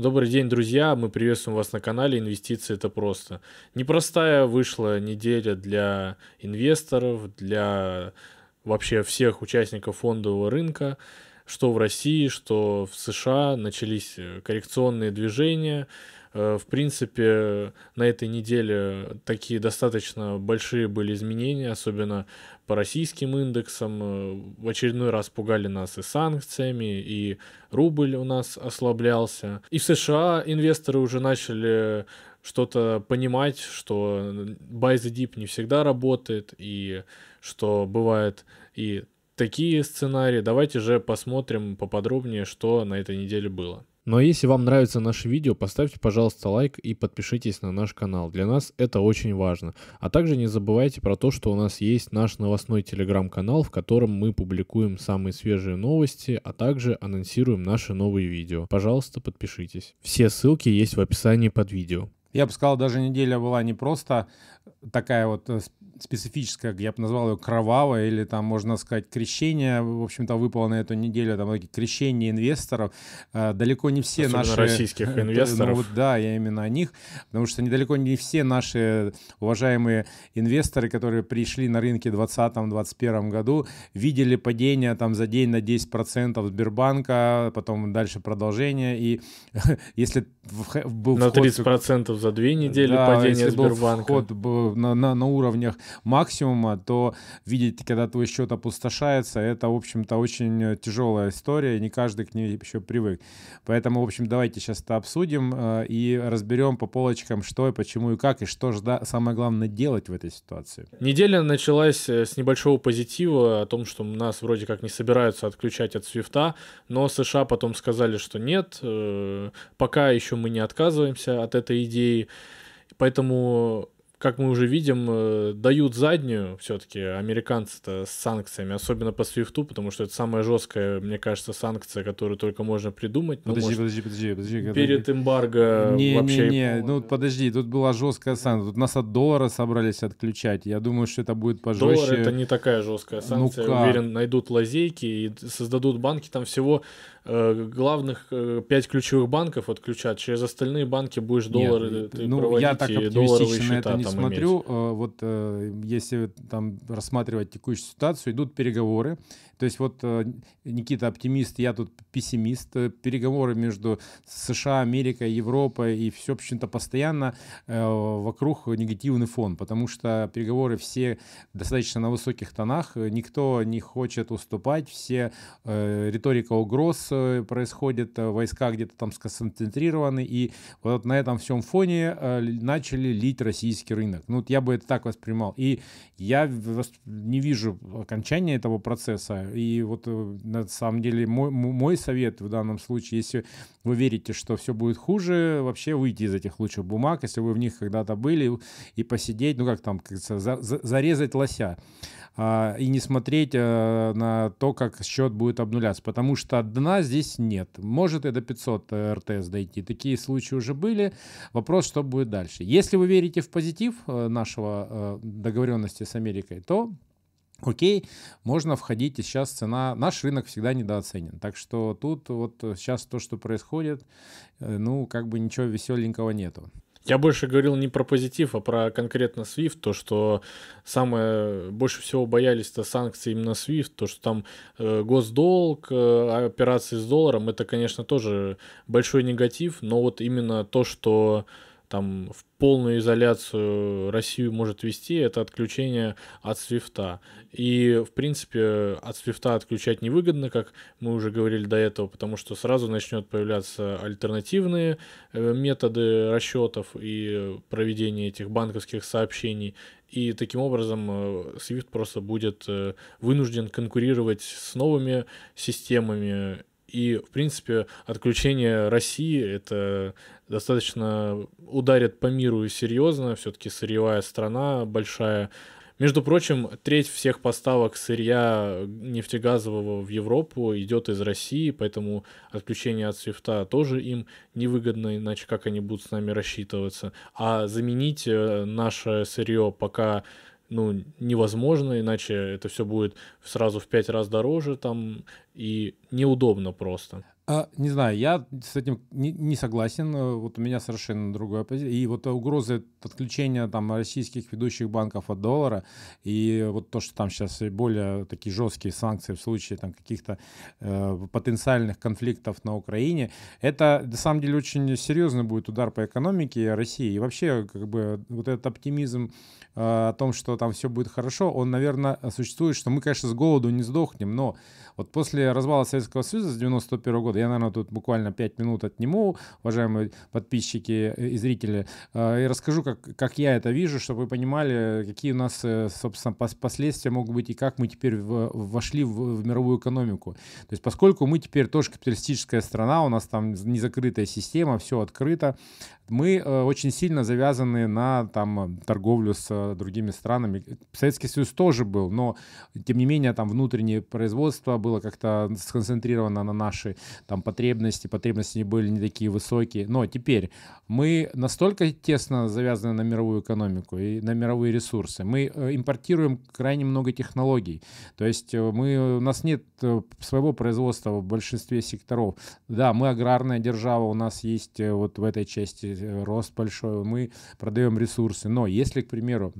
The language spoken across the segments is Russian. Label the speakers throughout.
Speaker 1: Добрый день, друзья! Мы приветствуем вас на канале «Инвестиции – это просто». Непростая вышла неделя для инвесторов, для вообще всех участников фондового рынка, что в России, что в США. Начались коррекционные движения – Э, в принципе, на этой неделе такие достаточно большие были изменения, особенно по российским индексам. Э, в очередной раз пугали нас и санкциями, и рубль у нас ослаблялся. И в США инвесторы уже начали что-то понимать, что buy the dip не всегда работает, и что бывает и такие сценарии. Давайте же посмотрим поподробнее, что на этой неделе было. Ну а если вам нравится наше видео, поставьте, пожалуйста, лайк и подпишитесь на наш канал. Для нас это очень важно. А также не забывайте про то, что у нас есть наш новостной телеграм-канал, в котором мы публикуем самые свежие новости, а также анонсируем наши новые видео. Пожалуйста, подпишитесь. Все ссылки есть в описании под видео.
Speaker 2: Я бы сказал, даже неделя была не просто такая вот э, специфическая, я бы назвал ее кровавая, или там, можно сказать, крещение, в общем-то, выпало на эту неделю, там, крещение инвесторов. Э, далеко не все
Speaker 1: Особенно
Speaker 2: наши...
Speaker 1: российских ну инвесторов.
Speaker 2: Ну, вот, да, я именно о них, потому что недалеко не все наши уважаемые инвесторы, которые пришли на рынке в 2020-2021 году, видели падение там за день на 10% Сбербанка, потом дальше продолжение, и если
Speaker 1: был на вход... 30% за две недели да, падения если Сбербанка.
Speaker 2: Был вход на, на, на уровнях максимума, то видеть, когда твой счет опустошается, это, в общем-то, очень тяжелая история, не каждый к ней еще привык. Поэтому, в общем, давайте сейчас это обсудим э, и разберем по полочкам, что и почему и как, и что же самое главное делать в этой ситуации.
Speaker 1: Неделя началась э, с небольшого позитива о том, что нас вроде как не собираются отключать от свифта, но США потом сказали, что нет, э, пока еще мы не отказываемся от этой идеи. Поэтому как мы уже видим, э, дают заднюю все-таки американцы-то с санкциями, особенно по свифту, потому что это самая жесткая, мне кажется, санкция, которую только можно придумать.
Speaker 2: Ну, подожди, подожди, подожди, подожди.
Speaker 1: Перед эмбарго
Speaker 2: не,
Speaker 1: вообще...
Speaker 2: Не, не, ну подожди, тут была жесткая санкция, тут нас от доллара собрались отключать, я думаю, что это будет пожестче.
Speaker 1: Доллар это не такая жесткая санкция, ну, уверен, найдут лазейки и создадут банки, там всего Э, главных э, пять ключевых банков отключат, через остальные банки будешь доллары
Speaker 2: Нет, ты ну, проводить я так оптимистично на это не смотрю. Иметь. Э, вот если там рассматривать текущую ситуацию, идут переговоры. То есть вот Никита оптимист, я тут пессимист. Переговоры между США, Америкой, Европой и все, в общем-то, постоянно вокруг негативный фон, потому что переговоры все достаточно на высоких тонах, никто не хочет уступать, все риторика угроз, происходит, э, войска где-то там сконцентрированы, и вот на этом всем фоне э, начали лить российский рынок. Ну, вот я бы это так воспринимал. И я не вижу окончания этого процесса. И вот э, на самом деле мой, мой совет в данном случае, если вы верите, что все будет хуже, вообще выйти из этих лучших бумаг, если вы в них когда-то были, и посидеть, ну как там, как за, за, зарезать лося а, и не смотреть а, на то, как счет будет обнуляться, потому что дна здесь нет. Может и до 500 э, РТС дойти. Такие случаи уже были. Вопрос, что будет дальше. Если вы верите в позитив э, нашего э, договоренности с Америкой, то Окей, можно входить, и сейчас цена, наш рынок всегда недооценен. Так что тут вот сейчас то, что происходит, ну, как бы ничего веселенького нету.
Speaker 1: Я больше говорил не про позитив, а про конкретно SWIFT, то, что самое больше всего боялись это санкции именно SWIFT, то, что там э, госдолг, э, операции с долларом, это, конечно, тоже большой негатив, но вот именно то, что там в полную изоляцию Россию может вести, это отключение от свифта. И, в принципе, от свифта отключать невыгодно, как мы уже говорили до этого, потому что сразу начнет появляться альтернативные э, методы расчетов и проведения этих банковских сообщений. И таким образом э, SWIFT просто будет э, вынужден конкурировать с новыми системами и, в принципе, отключение России это достаточно ударит по миру серьезно. Все-таки сырьевая страна большая. Между прочим, треть всех поставок сырья нефтегазового в Европу идет из России, поэтому отключение от свифта тоже им невыгодно, иначе как они будут с нами рассчитываться. А заменить э, наше сырье пока ну, невозможно, иначе это все будет сразу в пять раз дороже там и неудобно просто.
Speaker 2: А, не знаю, я с этим не, не согласен. Э, вот у меня совершенно другая позиция. И вот угрозы отключения там российских ведущих банков от доллара и вот то, что там сейчас более такие жесткие санкции в случае там каких-то э, потенциальных конфликтов на Украине, это на самом деле очень серьезный будет удар по экономике России. И вообще как бы вот этот оптимизм э, о том, что там все будет хорошо, он, наверное, существует, что мы, конечно, с голоду не сдохнем, но вот после развала Советского Союза с 91 года, я, наверное, тут буквально 5 минут отниму, уважаемые подписчики и зрители, э, и расскажу, как, как я это вижу, чтобы вы понимали, какие у нас, э, собственно, последствия могут быть и как мы теперь вошли в, в мировую экономику. То есть поскольку мы теперь тоже капиталистическая страна, у нас там незакрытая система, все открыто, мы э, очень сильно завязаны на там, торговлю с э, другими странами. Советский Союз тоже был, но тем не менее там внутреннее производство было как-то сконцентрировано на наши там, потребности, потребности не были не такие высокие. Но теперь мы настолько тесно завязаны на мировую экономику и на мировые ресурсы. Мы э, импортируем крайне много технологий. То есть мы, у нас нет своего производства в большинстве секторов. Да, мы аграрная держава, у нас есть вот в этой части рост большой, мы продаем ресурсы. Но если, к примеру,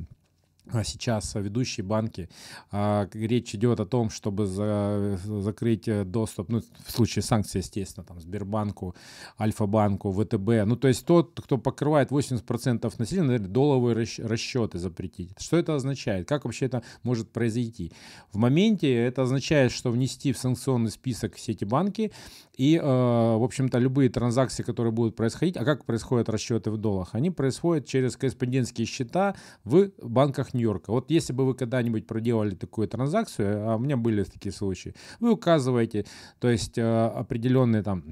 Speaker 2: а сейчас ведущие банки, а, речь идет о том, чтобы за, закрыть э, доступ, ну, в случае санкций, естественно, там, Сбербанку, Альфа-банку, ВТБ, ну, то есть тот, кто покрывает 80% населения, наверное, долларовые расчеты запретить. Что это означает? Как вообще это может произойти? В моменте это означает, что внести в санкционный список все эти банки и, э, в общем-то, любые транзакции, которые будут происходить, а как происходят расчеты в долларах? Они происходят через корреспондентские счета в банках Нью-Йорка. Вот если бы вы когда-нибудь проделали такую транзакцию, а у меня были такие случаи, вы указываете, то есть э, определенные там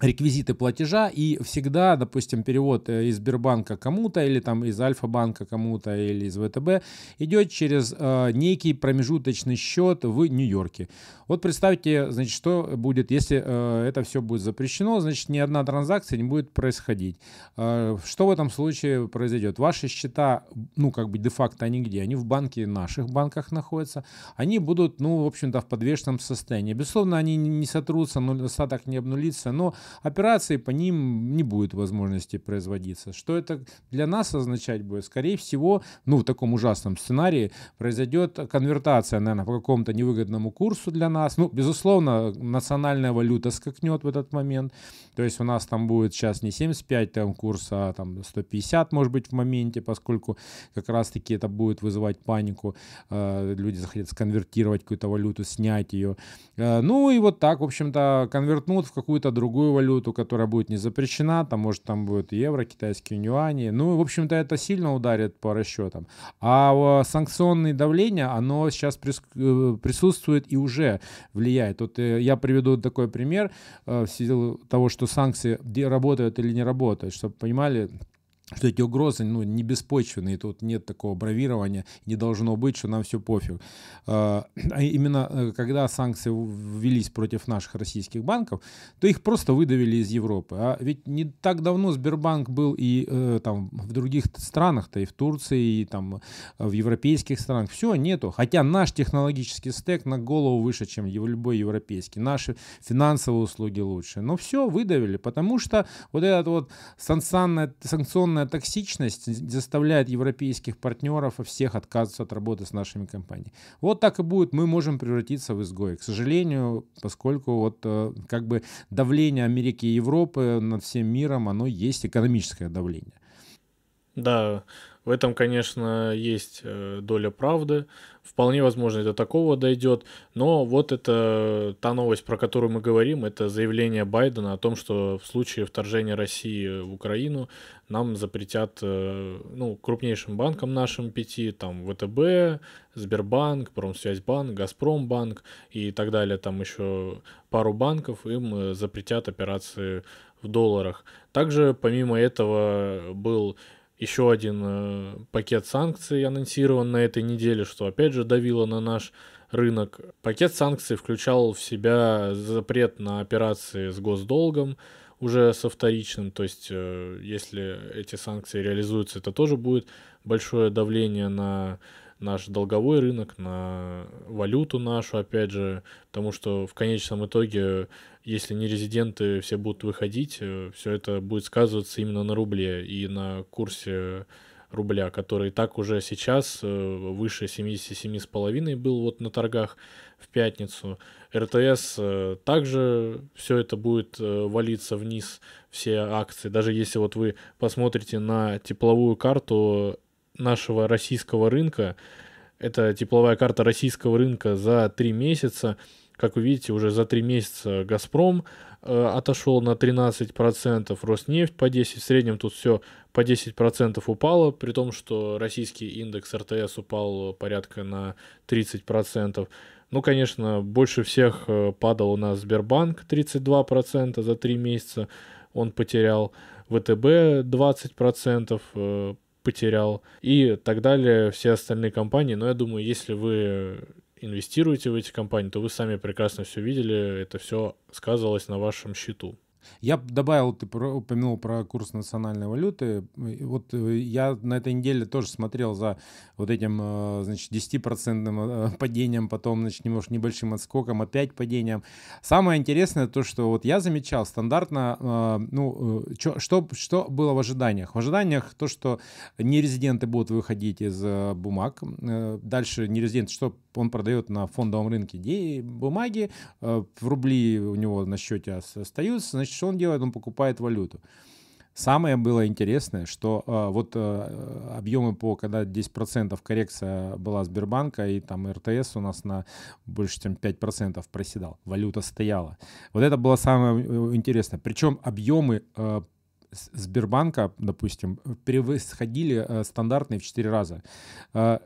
Speaker 2: реквизиты платежа, и всегда, допустим, перевод э, из Сбербанка кому-то, или там из Альфа-банка кому-то, или из ВТБ, идет через э, некий промежуточный счет в Нью-Йорке. Вот представьте, значит, что будет, если э, это все будет запрещено, значит, ни одна транзакция не будет происходить. Э, что в этом случае произойдет? Ваши счета, ну, как бы де-факто они где? Они в банке, наших банках находятся. Они будут, ну, в общем-то, в подвешенном состоянии. Безусловно, они не сотрутся, но остаток не обнулится, но операции по ним не будет возможности производиться. Что это для нас означать будет? Скорее всего, ну, в таком ужасном сценарии произойдет конвертация, наверное, по какому-то невыгодному курсу для нас. Ну, безусловно, национальная валюта скакнет в этот момент. То есть у нас там будет сейчас не 75 там, курс, а там 150, может быть, в моменте, поскольку как раз-таки это будет вызывать панику. Э, люди захотят сконвертировать какую-то валюту, снять ее. Э, ну и вот так, в общем-то, конвертнут в какую-то другую валюту, которая будет не запрещена, там может там будет евро, китайские юани. Ну, в общем-то, это сильно ударит по расчетам. А санкционное давление, оно сейчас э, присутствует и уже влияет. Вот э, я приведу такой пример э, в силу того, что санкции работают или не работают, чтобы понимали, что эти угрозы ну, не беспочвенные, тут нет такого бравирования, не должно быть, что нам все пофиг. А, а именно э, когда санкции ввелись против наших российских банков, то их просто выдавили из Европы. А ведь не так давно Сбербанк был и э, там в других странах-то, и в Турции, и там в европейских странах. Все, нету. Хотя наш технологический стек на голову выше, чем любой европейский. Наши финансовые услуги лучше. Но все, выдавили, потому что вот этот вот санкционная Повышенная токсичность заставляет европейских партнеров всех отказываться от работы с нашими компаниями. Вот так и будет, мы можем превратиться в изгои. К сожалению, поскольку вот э, как бы давление Америки и Европы над всем миром, оно есть экономическое давление.
Speaker 1: Да, в этом, конечно, есть э, доля правды. Вполне возможно, до такого дойдет. Но вот это та новость, про которую мы говорим, это заявление Байдена о том, что в случае вторжения России в Украину нам запретят, э, ну, крупнейшим банкам нашим пяти, там, ВТБ, Сбербанк, Промсвязьбанк, Газпромбанк и так далее, там еще пару банков, им э, запретят операции в долларах. Также, помимо этого, был еще один э, пакет санкций анонсирован на этой неделе, что опять же давило на наш рынок. Пакет санкций включал в себя запрет на операции с госдолгом, уже со вторичным, то есть э, если эти санкции реализуются, это тоже будет большое давление на наш долговой рынок, на валюту нашу, опять же, потому что в конечном итоге, если не резиденты все будут выходить, э, все это будет сказываться именно на рубле и на курсе рубля, который так уже сейчас э, выше 77,5 был вот на торгах в пятницу. РТС э, также все это будет валиться вниз, все акции. Даже если вот вы посмотрите на тепловую карту нашего российского рынка, это тепловая карта российского рынка за три месяца. Как вы видите, уже за три месяца «Газпром» э, отошел на 13%, Роснефть по 10%, в среднем тут все по 10% упало, при том, что российский индекс РТС упал порядка на 30%. Ну, конечно, больше всех э, падал у нас Сбербанк 32% за 3 месяца он потерял, ВТБ 20% э, потерял и так далее, все остальные компании. Но я думаю, если вы инвестируете в эти компании, то вы сами прекрасно все видели, это все сказывалось на вашем счету.
Speaker 2: Я добавил, ты упомянул про курс национальной валюты. Вот э, я на этой неделе тоже смотрел за вот этим, э, значит, 10% э, падением, потом, значит, немножко небольшим отскоком, опять падением. Самое интересное то, что вот я замечал стандартно, ну, чё, что, что было в ожиданиях? В ожиданиях то, что нерезиденты будут выходить из бумаг. Дальше нерезидент, что он продает на фондовом рынке бумаги, в рубли у него на счете остаются, значит, Значит, что он делает? Он покупает валюту. Самое было интересное, что э, вот э, объемы по, когда 10% коррекция была Сбербанка, и там РТС у нас на больше, чем 5% проседал. Валюта стояла. Вот это было самое э, интересное. Причем объемы э, Сбербанка, допустим, превосходили э, стандартные в 4 раза. Э,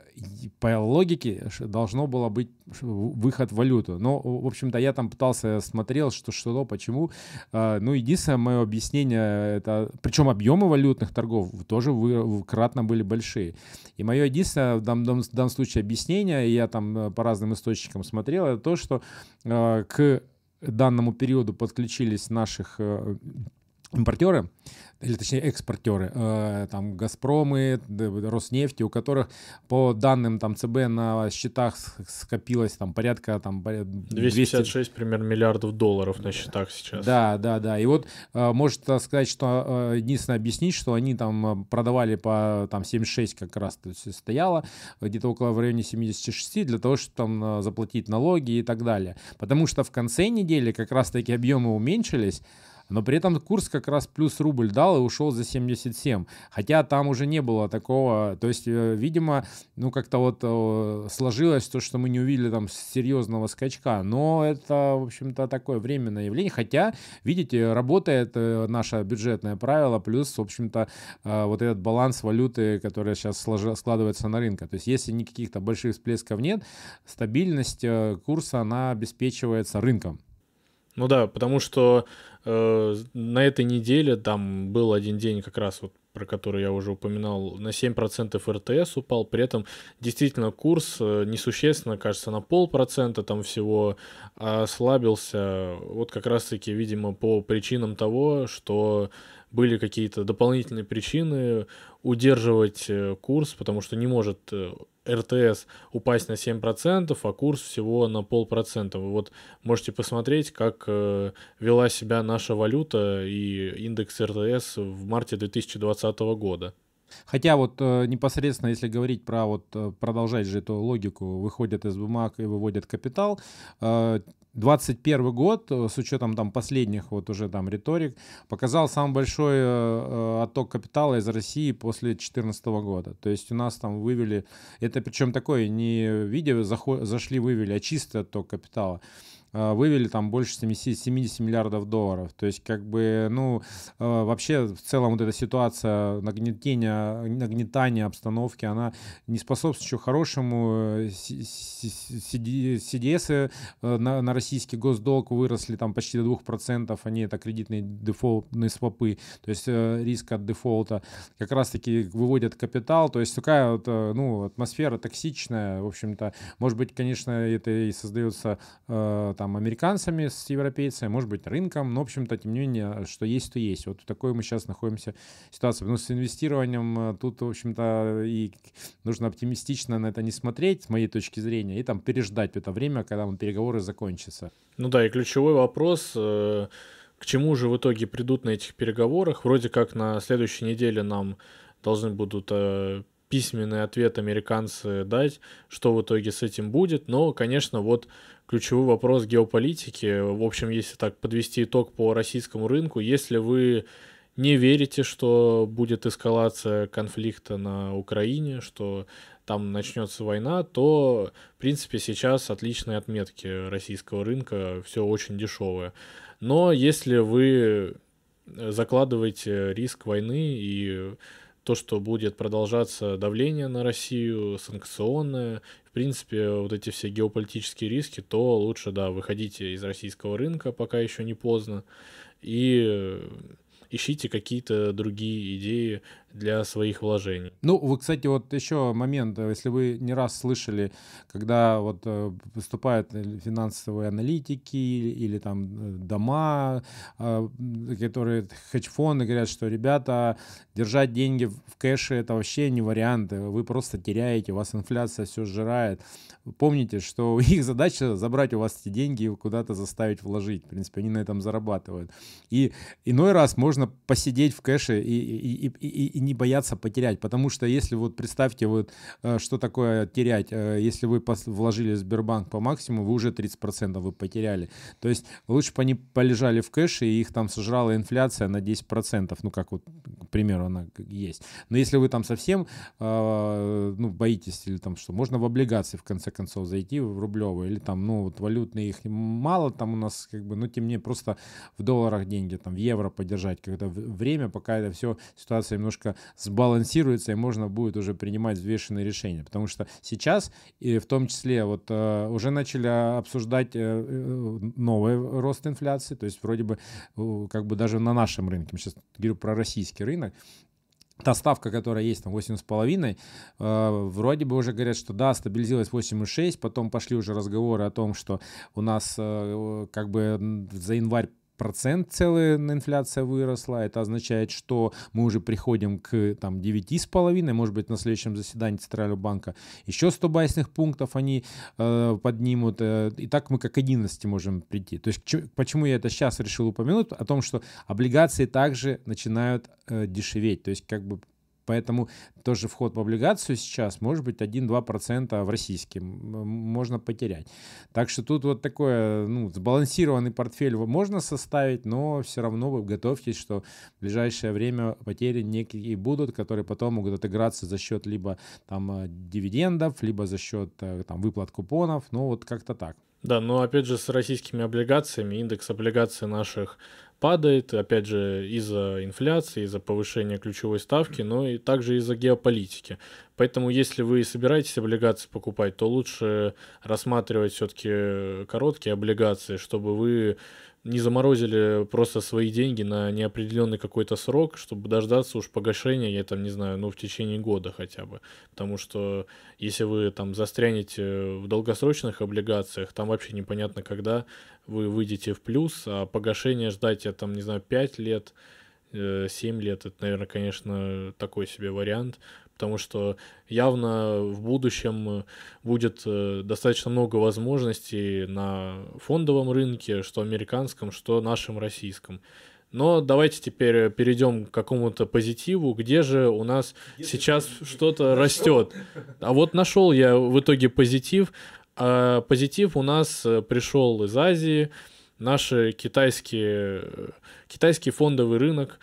Speaker 2: по логике должно было быть выход в валюту. Но, в общем-то, я там пытался, смотрел, что, что, почему. Э, ну, единственное мое объяснение, это, причем объемы валютных торгов тоже вы, кратно были большие. И мое единственное в данном, в данном случае объяснение, я там по разным источникам смотрел, это то, что к данному периоду подключились наших импортеры, или точнее экспортеры, э, там Газпромы, Роснефти, у которых по данным там ЦБ на счетах скопилось там порядка там
Speaker 1: 256 200... примерно миллиардов долларов на счетах сейчас.
Speaker 2: Да, да, да. И вот э, может сказать, что э, единственное объяснить, что они там продавали по там 76 как раз то есть стояло, где-то около в районе 76 для того, чтобы там заплатить налоги и так далее. Потому что в конце недели как раз таки объемы уменьшились, но при этом курс как раз плюс рубль дал и ушел за 77. Хотя там уже не было такого, то есть, э, видимо, ну как-то вот э, сложилось то, что мы не увидели там серьезного скачка. Но это, в общем-то, такое временное явление. Хотя, видите, работает э, наше бюджетное правило, плюс, в общем-то, вот этот баланс валюты, который сейчас складывается на рынке. То есть, если никаких-то больших всплесков нет, стабильность курса, она обеспечивается рынком.
Speaker 1: Ну да, потому что на этой неделе там был один день как раз вот про который я уже упоминал, на 7% РТС упал, при этом действительно курс э, несущественно, кажется, на полпроцента там всего ослабился, вот как раз-таки, видимо, по причинам того, что были какие-то дополнительные причины удерживать э, курс, потому что не может э, РТС упасть на 7%, а курс всего на полпроцента. Вы вот можете посмотреть, как э, вела себя наша валюта и индекс РТС в марте 2020 года.
Speaker 2: Хотя вот э, непосредственно, если говорить про вот э, продолжать же эту логику, выходят из бумаг и выводят капитал, э, 21 год, э, с учетом там последних вот уже там риторик, показал самый большой э, э отток капитала из России после 2014 года. То есть у нас там вывели, это причем такое не видео зашли, вывели, а чистый отток капитала. А, вывели там больше 70, 70 миллиардов долларов. То есть, как бы, ну, а, вообще, в целом, вот эта ситуация нагнетения, нагнетания обстановки, она не способствует еще хорошему. CDS э, на, на российский госдолг выросли там почти до 2%, они это кредитные дефолтные свопы, то есть э, риск от дефолта. Как раз-таки выводят капитал, то есть такая вот, э, ну, атмосфера токсичная, в общем-то. Может быть, конечно, это и создается там там американцами с европейцами, может быть рынком, но, в общем-то, тем не менее, что есть, то есть. Вот в такой мы сейчас находимся ситуации. Потому что с инвестированием э, тут, в общем-то, и нужно оптимистично на это не смотреть, с моей точки зрения, и там переждать это время, когда мы переговоры закончатся.
Speaker 1: Ну да, и ключевой вопрос, э, к чему же в итоге придут на этих переговорах? Вроде как на следующей неделе нам должны будут э, письменный ответ американцы дать, что в итоге с этим будет. Но, конечно, вот ключевой вопрос геополитики. В общем, если так подвести итог по российскому рынку, если вы не верите, что будет эскалация конфликта на Украине, что там начнется война, то, в принципе, сейчас отличные отметки российского рынка, все очень дешевое. Но если вы закладываете риск войны и то, что будет продолжаться давление на Россию, санкционное, в принципе, вот эти все геополитические риски, то лучше, да, выходите из российского рынка, пока еще не поздно, и ищите какие-то другие идеи для своих вложений.
Speaker 2: Ну, вы, кстати, вот еще момент, э, если вы не раз слышали, когда вот э, выступают финансовые аналитики или, или там э, дома, которые хедж-фонды говорят, что ребята, держать деньги в кэше это вообще не вариант, вы просто теряете, у вас инфляция все сжирает. Помните, что их задача забрать у вас эти деньги и куда-то заставить вложить. В принципе, они на этом зарабатывают. И иной раз можно посидеть в кэше и, и, и, и, и не бояться потерять. Потому что если вот представьте, вот, э, что такое терять, э, если вы вложили в Сбербанк по максимуму, вы уже 30% вы потеряли. То есть лучше бы они полежали в кэше, и их там сожрала инфляция на 10%, ну как вот, к примеру, она есть. Но если вы там совсем э, ну, боитесь, или там что, можно в облигации в конце концов зайти в рублевые, или там, ну вот валютные их мало там у нас, как бы, ну тем не просто в долларах деньги, там в евро поддержать, когда время, пока это все, ситуация немножко сбалансируется, и можно будет уже принимать взвешенные решения. Потому что сейчас, и в том числе, вот э, уже начали обсуждать э, э, новый рост инфляции, то есть вроде бы как бы даже на нашем рынке, сейчас говорю про российский рынок, та ставка, которая есть, там 8,5, э, вроде бы уже говорят, что да, стабилизировалась 8,6, потом пошли уже разговоры о том, что у нас э, как бы за январь процент целая инфляция выросла. Это означает, что мы уже приходим к там, 9,5, может быть, на следующем заседании Центрального банка еще 100 байсных пунктов они э, поднимут. Э, и так мы к 11 можем прийти. То есть ч- почему я это сейчас решил упомянуть? О том, что облигации также начинают э, дешеветь. То есть как бы Поэтому тоже вход в облигацию сейчас может быть 1-2% в российском можно потерять. Так что тут вот такой ну, сбалансированный портфель можно составить, но все равно вы готовьтесь, что в ближайшее время потери некие будут, которые потом могут отыграться за счет либо там э, дивидендов, либо за счет э, там выплат купонов, ну вот как-то так.
Speaker 1: Да, но опять же с российскими облигациями индекс облигаций наших падает, опять же, из-за инфляции, из-за повышения ключевой ставки, но и также из-за геополитики. Поэтому, если вы собираетесь облигации покупать, то лучше рассматривать все-таки короткие облигации, чтобы вы не заморозили просто свои деньги на неопределенный какой-то срок, чтобы дождаться уж погашения, я там не знаю, ну в течение года хотя бы. Потому что если вы там застрянете в долгосрочных облигациях, там вообще непонятно, когда вы выйдете в плюс, а погашение ждать, я там не знаю, 5 лет, 7 э, лет, это, наверное, конечно, такой себе вариант потому что явно в будущем будет э, достаточно много возможностей на фондовом рынке, что американском, что нашем российском. Но давайте теперь перейдем к какому-то позитиву, где же у нас где сейчас что-то растет. А вот нашел я в итоге позитив. А позитив у нас э, пришел из Азии. Наши китайские, э, китайский фондовый рынок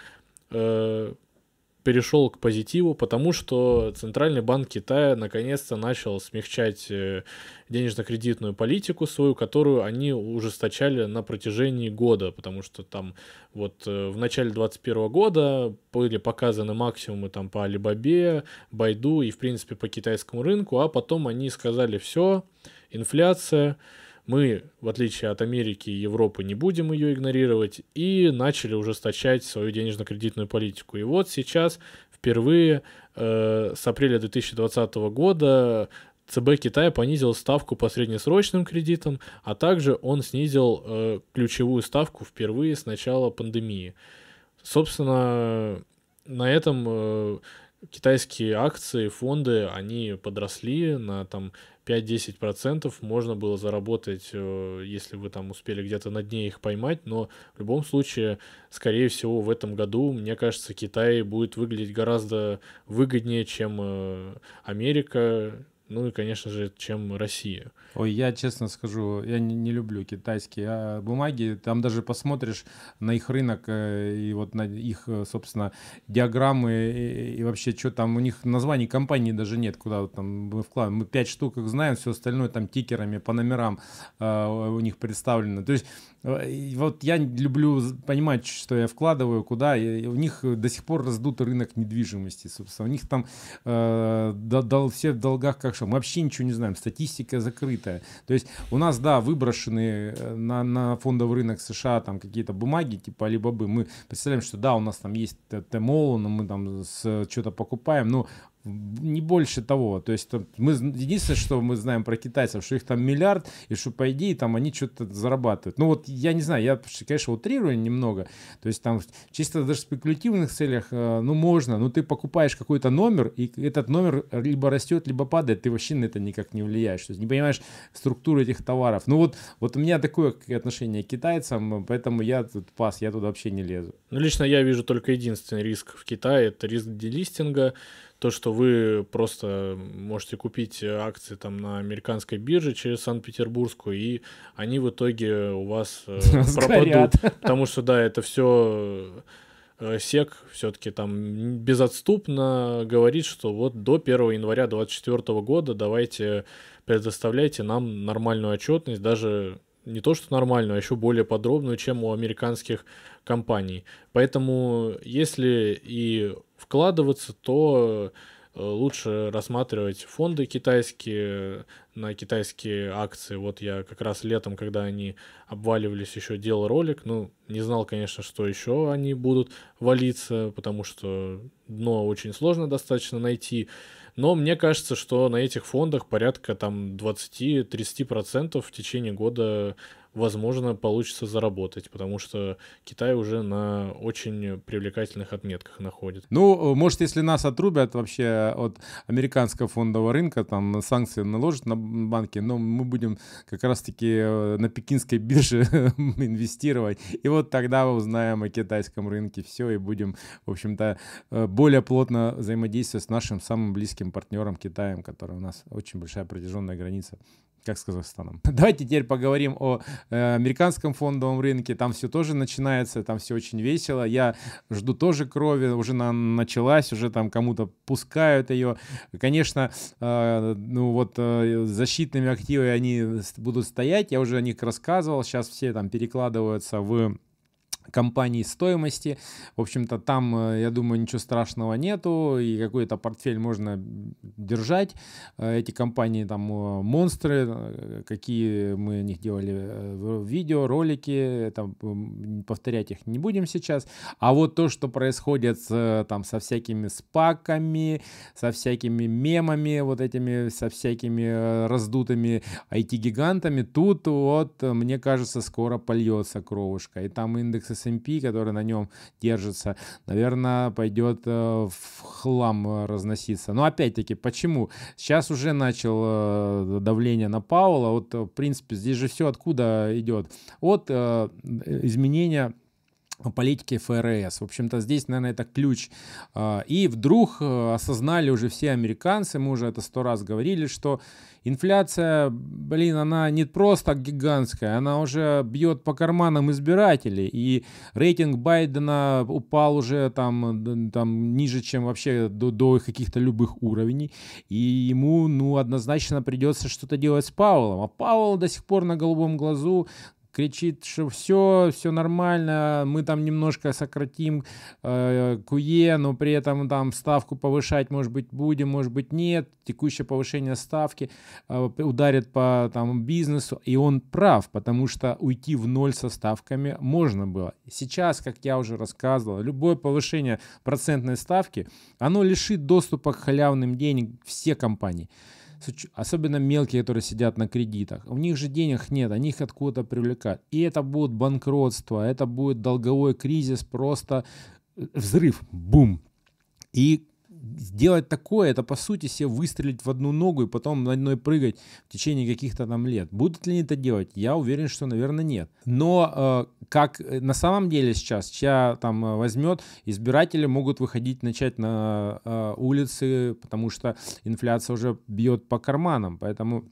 Speaker 1: перешел к позитиву, потому что Центральный банк Китая наконец-то начал смягчать э, денежно-кредитную политику свою, которую они ужесточали на протяжении года, потому что там вот э, в начале 2021 года были показаны максимумы там по Алибабе, Байду и в принципе по китайскому рынку, а потом они сказали все, инфляция, мы, в отличие от Америки и Европы, не будем ее игнорировать и начали ужесточать свою денежно-кредитную политику. И вот сейчас впервые э, с апреля 2020 года ЦБ Китая понизил ставку по среднесрочным кредитам, а также он снизил э, ключевую ставку впервые с начала пандемии. Собственно, на этом э, китайские акции, фонды, они подросли на там 5-10% можно было заработать, э, если вы там успели где-то на дне их поймать, но в любом случае, скорее всего, в этом году, мне кажется, Китай будет выглядеть гораздо выгоднее, чем э, Америка, ну и, конечно же, чем Россия.
Speaker 2: Ой, я честно скажу, я не, не люблю китайские а бумаги. Там даже посмотришь на их рынок э, и вот на их, э, собственно, диаграммы и, и вообще, что там, у них названий компании даже нет, куда вот там мы вкладываем. Мы пять штук их знаем, все остальное там тикерами по номерам э, у них представлено. То есть вот я люблю понимать, что я вкладываю, куда. И у них до сих пор раздут рынок недвижимости, собственно. У них там э, дол, все в долгах как что. Мы вообще ничего не знаем. Статистика закрытая. То есть у нас, да, выброшены э, на, на фондовый рынок США там какие-то бумаги, типа Алибабы. Мы представляем, что да, у нас там есть ТМО, но мы там что-то покупаем. Но не больше того. То есть мы единственное, что мы знаем про китайцев, что их там миллиард, и что по идее там они что-то зарабатывают. Ну вот я не знаю, я, конечно, утрирую немного. То есть там чисто даже в спекулятивных целях, э, ну можно, но ты покупаешь какой-то номер, и этот номер либо растет, либо падает, ты вообще на это никак не влияешь. То есть не понимаешь структуру этих товаров. Ну вот, вот у меня такое отношение к китайцам, поэтому я тут пас, я туда вообще не лезу.
Speaker 1: Ну лично я вижу только единственный риск в Китае, это риск делистинга то, что вы просто можете купить акции там на американской бирже через Санкт-Петербургскую, и они в итоге у вас э, пропадут. Потому что, да, это все э, СЕК все-таки там безотступно говорит, что вот до 1 января 2024 года давайте предоставляйте нам нормальную отчетность, даже не то что нормальную, а еще более подробную, чем у американских компаний. Поэтому если и вкладываться, то э, лучше рассматривать фонды китайские на китайские акции. Вот я как раз летом, когда они обваливались, еще делал ролик. Ну, не знал, конечно, что еще они будут валиться, потому что дно очень сложно достаточно найти. Но мне кажется, что на этих фондах порядка там 20-30% в течение года возможно, получится заработать, потому что Китай уже на очень привлекательных отметках находит.
Speaker 2: Ну, может, если нас отрубят вообще от американского фондового рынка, там санкции наложат на банки, но мы будем как раз-таки э, на пекинской бирже инвестировать, и вот тогда мы узнаем о китайском рынке все, и будем, в общем-то, э, более плотно взаимодействовать с нашим самым близким партнером Китаем, который у нас очень большая протяженная граница как с Казахстаном. Давайте теперь поговорим о э, американском фондовом рынке. Там все тоже начинается, там все очень весело. Я жду тоже крови, уже на, началась, уже там кому-то пускают ее. Конечно, э, ну вот э, защитными активами они будут стоять, я уже о них рассказывал. Сейчас все там перекладываются в компании стоимости. В общем-то, там, э, я думаю, ничего страшного нету, и какой-то портфель можно держать. Э, эти компании там э, монстры, какие мы о них делали видео, ролики, это, повторять их не будем сейчас. А вот то, что происходит с, там со всякими спаками, со всякими мемами, вот этими, со всякими раздутыми IT-гигантами, тут вот, мне кажется, скоро польется кровушка. И там индекс S&P, который на нем держится, наверное, пойдет э, в хлам э, разноситься. Но опять-таки, почему? Сейчас уже начал э, давление на Паула. Вот, в принципе, здесь же все откуда идет? От изменения политики ФРС. В общем-то, здесь, наверное, это ключ. И вдруг осознали уже все американцы, мы уже это сто раз говорили, что инфляция, блин, она не просто гигантская, она уже бьет по карманам избирателей, и рейтинг Байдена упал уже там, там ниже, чем вообще до, до каких-то любых уровней, и ему, ну, однозначно придется что-то делать с Пауэллом, а Пауэлл до сих пор на голубом глазу кричит, что все, все нормально, мы там немножко сократим э, КУЕ, но при этом там ставку повышать, может быть, будем, может быть, нет. Текущее повышение ставки э, ударит по там, бизнесу, и он прав, потому что уйти в ноль со ставками можно было. Сейчас, как я уже рассказывал, любое повышение процентной ставки, оно лишит доступа к халявным денег все компании особенно мелкие, которые сидят на кредитах, у них же денег нет, они их откуда-то привлекают. И это будет банкротство, это будет долговой кризис, просто э, взрыв, бум. И сделать такое, это по сути себе выстрелить в одну ногу и потом на одной прыгать в течение каких-то там лет. Будут ли они это делать? Я уверен, что, наверное, нет. Но э, как на самом деле сейчас, чья там э, возьмет, избиратели могут выходить, начать на э, улицы, потому что инфляция уже бьет по карманам, поэтому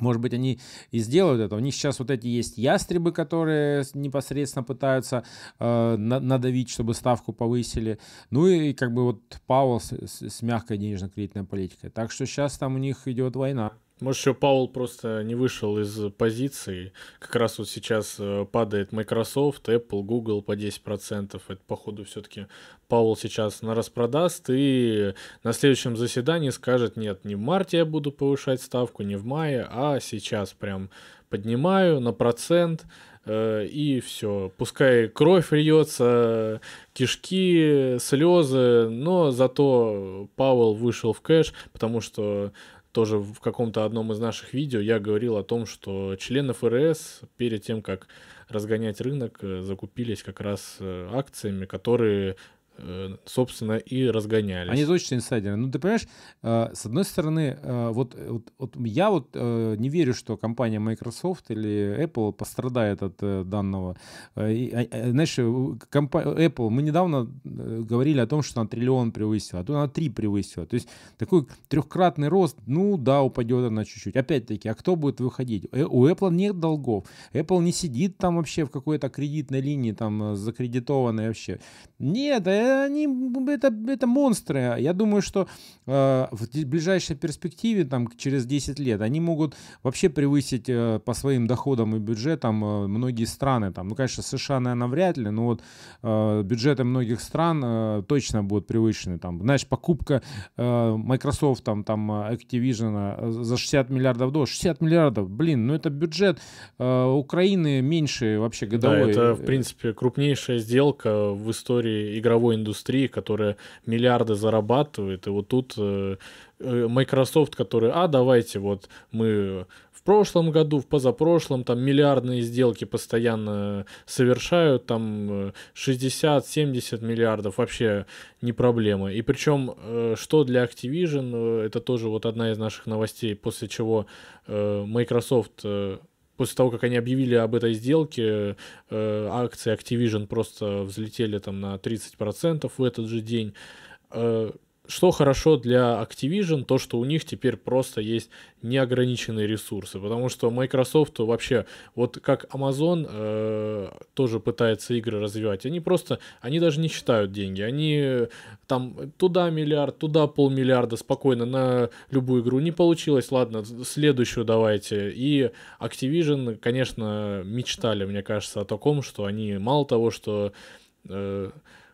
Speaker 2: может быть, они и сделают это. У них сейчас вот эти есть ястребы, которые непосредственно пытаются э, надавить, чтобы ставку повысили. Ну и как бы вот Пауэлл с, с мягкой денежно-кредитной политикой. Так что сейчас там у них идет война.
Speaker 1: Может, еще Паул просто не вышел из позиции. Как раз вот сейчас э, падает Microsoft, Apple, Google по 10%. Это, походу, все-таки Паул сейчас на распродаст и на следующем заседании скажет, нет, не в марте я буду повышать ставку, не в мае, а сейчас прям поднимаю на процент э, и все. Пускай кровь льется, кишки, слезы, но зато Пауэлл вышел в кэш, потому что тоже в каком-то одном из наших видео я говорил о том, что члены ФРС перед тем, как разгонять рынок, э, закупились как раз э, акциями, которые собственно, и разгонялись.
Speaker 2: Они точно инсайдеры. Ну, ты понимаешь, э, с одной стороны, э, вот, вот, вот я вот не верю, что компания Microsoft или Apple пострадает от данного. Знаешь, Apple, мы недавно говорили о том, что она триллион превысила, а то она три превысила. То есть такой трехкратный рост, ну да, упадет она чуть-чуть. Опять-таки, а кто будет выходить? У Apple нет долгов. Apple не сидит там вообще в какой-то кредитной линии, там закредитованной вообще. Нет, они, это, это монстры. Я думаю, что э, в ближайшей перспективе, там, через 10 лет, они могут вообще превысить э, по своим доходам и бюджетам э, многие страны. Там, ну, конечно, США, наверное, вряд ли, но вот э, бюджеты многих стран э, точно будут превышены. Там, знаешь, покупка э, Microsoft, там, там, Activision э, за 60 миллиардов долларов. 60 миллиардов, блин, ну это бюджет э, Украины меньше вообще годовой.
Speaker 1: Да, это, в принципе, крупнейшая сделка в истории игровой индустрии, которая миллиарды зарабатывает, и вот тут э, э, Microsoft, который, а давайте вот мы в прошлом году, в позапрошлом, там миллиардные сделки постоянно совершают, там 60-70 э, миллиардов, вообще не проблема. И причем, что для Activision, это тоже вот одна из наших новостей, после чего Microsoft после того, как они объявили об этой сделке, э, акции Activision просто взлетели там на 30% в этот же день. Э, что хорошо для Activision, то, что у них теперь просто есть неограниченные ресурсы, потому что Microsoft вообще, вот как Amazon э, тоже пытается игры развивать, они просто, они даже не считают деньги, они там туда миллиард, туда полмиллиарда спокойно на любую игру не получилось, ладно, следующую давайте. И Activision, конечно, мечтали, мне кажется, о таком, что они мало того, что э,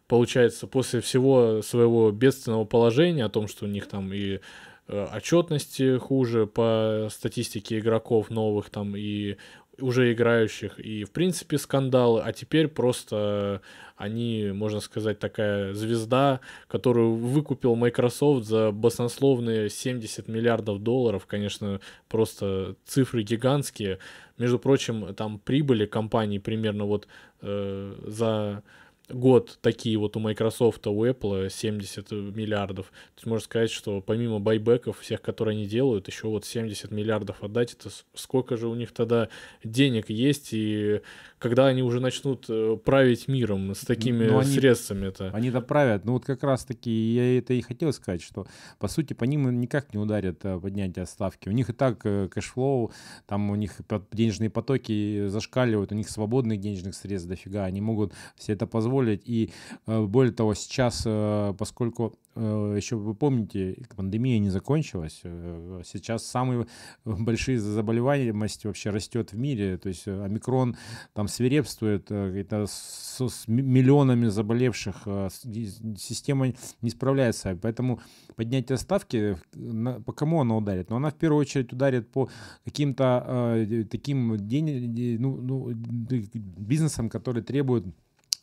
Speaker 1: получается, после всего своего бедственного положения, о том, что у них там и э, отчетности хуже по статистике игроков новых там и уже играющих, и в принципе скандалы, а теперь просто они, можно сказать, такая звезда, которую выкупил Microsoft за баснословные 70 миллиардов долларов, конечно, просто цифры гигантские. Между прочим, там прибыли компании примерно вот э, за год такие вот у Microsoft, у Apple 70 миллиардов. То есть можно сказать, что помимо байбеков всех, которые они делают, еще вот 70 миллиардов отдать, это сколько же у них тогда денег есть и когда они уже начнут э, править миром с такими ну, они, средствами-то.
Speaker 2: Они-то правят. Ну вот как раз-таки я это и хотел сказать, что по сути по ним никак не ударят э, поднятие ставки. У них и так э, cash flow, там у них денежные потоки зашкаливают, у них свободных денежных средств дофига, они могут все это позволить. И более того, сейчас, поскольку Э, еще вы помните, пандемия не закончилась. Э, сейчас самые большие заболеваемость вообще растет в мире. То есть э, омикрон там свирепствует, это с, с миллионами заболевших система не справляется. Поэтому поднятие ставки, по кому она ударит? Но она в первую очередь ударит по каким-то таким день, ну, ну, бизнесам, которые требуют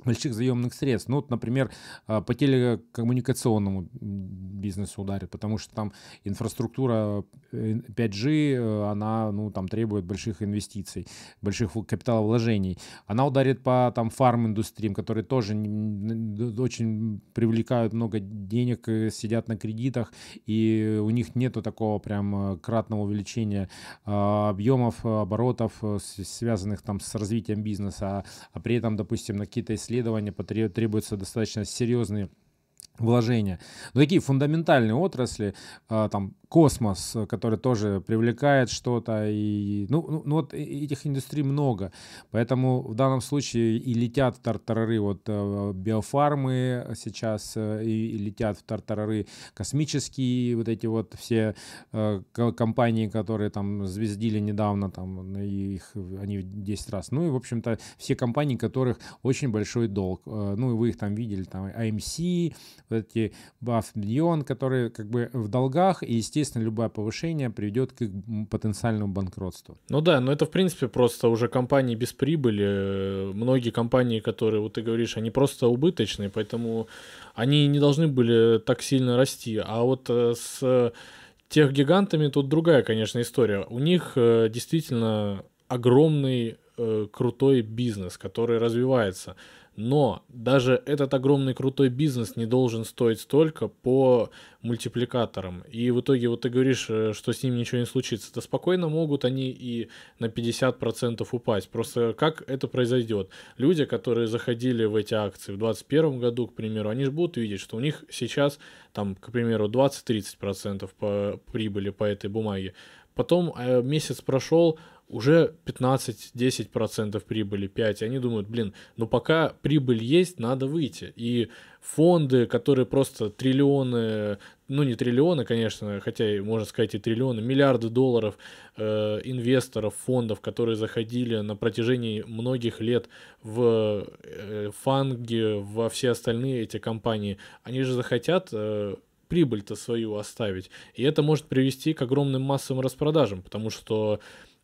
Speaker 2: больших заемных средств. Ну, вот, например, а, по телекоммуникационному бизнесу ударит, потому что там инфраструктура 5G, э, э, она, ну, там требует больших инвестиций, больших капиталовложений. Она ударит по там фарм-индустриям, которые тоже очень привлекают много денег, э, сидят на кредитах, и у них нету такого прям кратного увеличения а, объемов, оборотов, связанных там с развитием бизнеса, а, а при этом, допустим, на какие-то исследования исследования требуются достаточно серьезные вложения. Но такие фундаментальные отрасли, а, там космос, который тоже привлекает что-то. И, ну, ну, ну вот этих индустрий много. Поэтому в данном случае и летят в тартарары вот э, биофармы сейчас, э, и, летят в тартарары космические вот эти вот все э, компании, которые там звездили недавно, там их, они 10 раз. Ну и, в общем-то, все компании, которых очень большой долг. Ну и вы их там видели, там AMC, вот эти Million, которые как бы в долгах, и, естественно, любое повышение приведет к потенциальному банкротству.
Speaker 1: Ну да, но это, в принципе, просто уже компании без прибыли. Многие компании, которые, вот ты говоришь, они просто убыточные, поэтому они не должны были так сильно расти. А вот э, с тех гигантами тут другая, конечно, история. У них э, действительно огромный э, крутой бизнес, который развивается. Но даже этот огромный крутой бизнес не должен стоить столько по мультипликаторам. И в итоге вот ты говоришь, э, что с ним ничего не случится. Да спокойно могут они и на 50% упасть. Просто как это произойдет? Люди, которые заходили в эти акции в 2021 году, к примеру, они же будут видеть, что у них сейчас, там, к примеру, 20-30% по прибыли по этой бумаге. Потом э, месяц прошел, уже 15-10% прибыли, 5%. Они думают, блин, ну пока прибыль есть, надо выйти. И фонды, которые просто триллионы, ну не триллионы, конечно, хотя можно сказать и триллионы, миллиарды долларов э, инвесторов, фондов, которые заходили на протяжении многих лет в э, фанги, во все остальные эти компании, они же захотят... Э, прибыль-то свою оставить. И это может привести к огромным массовым распродажам, потому что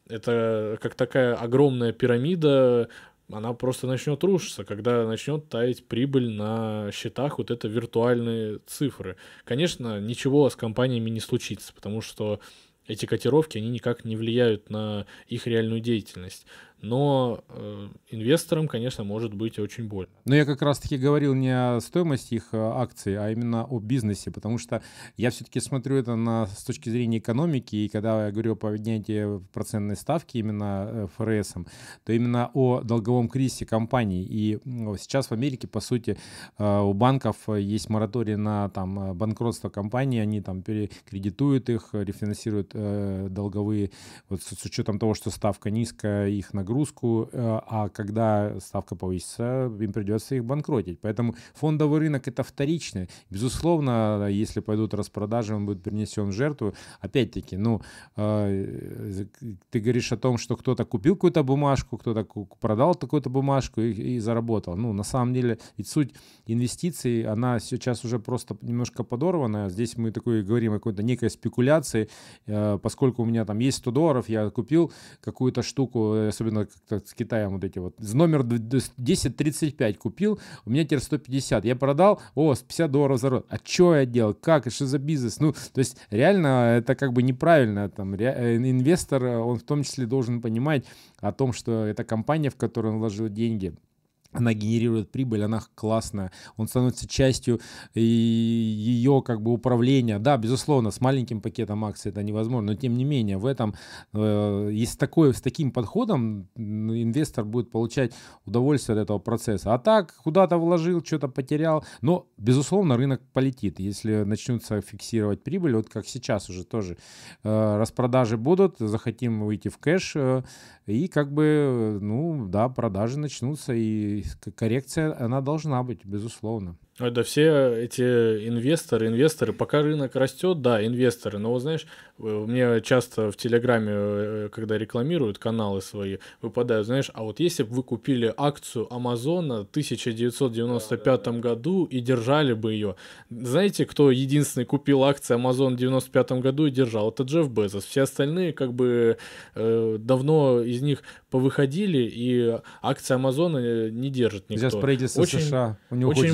Speaker 1: это как такая огромная пирамида, она просто начнет рушиться, когда начнет таять прибыль на счетах, вот это виртуальные цифры. Конечно, ничего с компаниями не случится, потому что эти котировки, они никак не влияют на их реальную деятельность но э, инвесторам, конечно, может быть очень больно.
Speaker 2: Но я как раз-таки говорил не о стоимости их э, акций, а именно о бизнесе, потому что я все-таки смотрю это на, с точки зрения экономики, и когда я говорю о поднятии процентной ставки именно э, ФРС, то именно о долговом кризисе компаний. И сейчас в Америке, по сути, э, у банков есть мораторий на там, банкротство компаний, они там перекредитуют их, рефинансируют э, долговые, вот с, с учетом того, что ставка низкая, их на нагрузку, э, а когда ставка повысится, им придется их банкротить. Поэтому фондовый рынок это вторичный. Безусловно, если пойдут распродажи, он будет принесен в жертву. Опять-таки, ну, э, ты говоришь о том, что кто-то купил какую-то бумажку, кто-то продал такую-то бумажку и, и заработал. Ну, на самом деле, ведь суть инвестиций, она сейчас уже просто немножко подорвана. Здесь мы такой говорим о какой-то некой спекуляции, э, поскольку у меня там есть 100 долларов, я купил какую-то штуку, особенно особенно как с Китаем вот эти вот. Номер 1035 купил, у меня теперь 150. Я продал, о, 50 долларов за А что я делал? Как? Что за бизнес? Ну, то есть реально это как бы неправильно. Там, ре... Э, инвестор, он в том числе должен понимать о том, что это компания, в которую он вложил деньги, она генерирует прибыль, она классная, он становится частью ее как бы управления. Да, безусловно, с маленьким пакетом акций это невозможно, но тем не менее в этом, э, если такое, с таким подходом инвестор будет получать удовольствие от этого процесса. А так, куда-то вложил, что-то потерял, но, безусловно, рынок полетит, если начнутся фиксировать прибыль, вот как сейчас уже тоже э, распродажи будут, захотим выйти в кэш, э, и как бы, ну, да, продажи начнутся, и коррекция, она должна быть, безусловно.
Speaker 1: Это все эти инвесторы, инвесторы, пока рынок растет, да, инвесторы, но, знаешь, мне часто в Телеграме, э, когда рекламируют каналы свои, выпадают, знаешь, а вот если бы вы купили акцию Амазона в 1995 да, да. году и держали бы ее, знаете, кто единственный купил акции Амазон в 1995 году и держал? Это Джефф Безос. Все остальные как бы э, давно из них повыходили, и акции Амазона не держит никто. Сейчас правительство очень, США, у него очень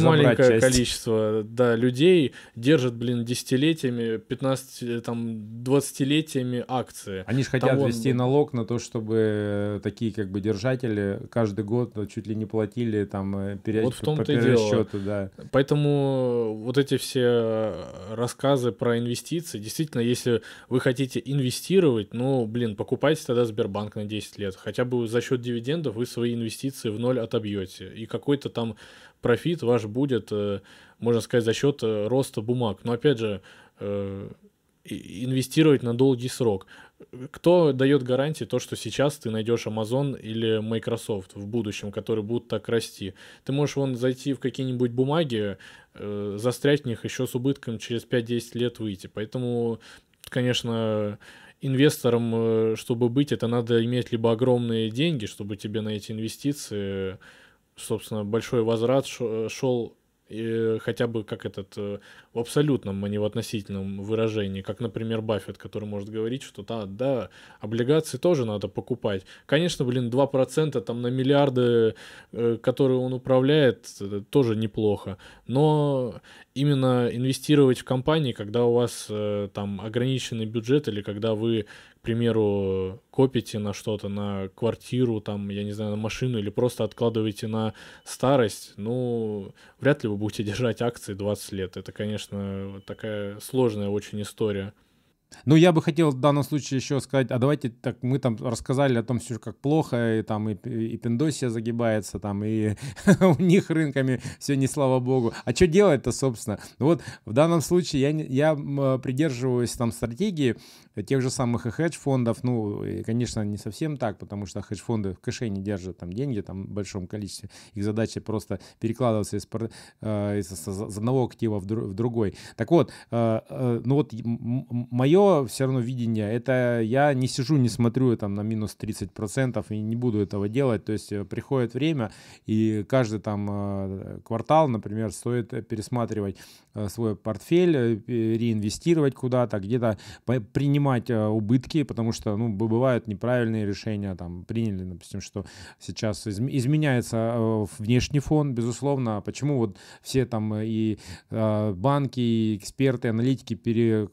Speaker 1: часть. количество да, людей держит, блин, десятилетиями, 15, там, 20-летиями акции.
Speaker 2: Они же хотят Там ввести он... налог на то, чтобы такие как бы держатели каждый год чуть ли не платили там э, пере... вот в том по перерасчету, да.
Speaker 1: Поэтому вот эти все рассказы про инвестиции, действительно, если вы хотите инвестировать, ну, блин, покупайте тогда Сбербанк на 10 лет. Хотя бы за счет дивидендов вы свои инвестиции в ноль отобьете. И какой-то там профит ваш будет, э, можно сказать, за счет э, роста бумаг. Но опять же, инвестировать на долгий срок. Кто дает гарантии то, что сейчас ты найдешь Amazon или Microsoft в будущем, которые будут так расти? Ты можешь вон зайти в какие-нибудь бумаги, э, застрять в них еще с убытком через 5-10 лет выйти. Поэтому, конечно, инвестором, э, чтобы быть, это надо иметь либо огромные деньги, чтобы тебе на эти инвестиции, собственно, большой возврат шел и хотя бы как этот э, в абсолютном, а не в относительном выражении, как, например, Баффет, который может говорить, что да, да, облигации тоже надо покупать. Конечно, блин, 2% там на миллиарды, э, которые он управляет, тоже неплохо, но именно инвестировать в компании, когда у вас э, там ограниченный бюджет или когда вы примеру, копите на что-то, на квартиру, там, я не знаю, на машину, или просто откладываете на старость, ну, вряд ли вы будете держать акции 20 лет. Это, конечно, такая сложная очень история.
Speaker 2: Ну, я бы хотел в данном случае еще сказать, а давайте так, мы там рассказали о том, все как плохо, и там и, и Пиндосия загибается, там, и у них рынками все не слава богу. А что делать-то, собственно? Вот в данном случае я, я придерживаюсь там стратегии тех же самых хедж-фондов, ну, и, конечно, не совсем так, потому что хедж-фонды в кэше не держат там деньги там в большом количестве. Их задача просто перекладываться из, э, из, из одного актива в, в другой. Так вот, э, э, ну вот мое все равно видение, это я не сижу, не смотрю там на минус 30% и не буду этого делать. То есть э, приходит время, и каждый там э, квартал, например, стоит пересматривать э, свой портфель, реинвестировать куда-то, где-то принимать убытки, потому что, ну, бывают неправильные решения, там, приняли, допустим, что сейчас изменяется внешний фон, безусловно, почему вот все там и банки, и эксперты, аналитики пере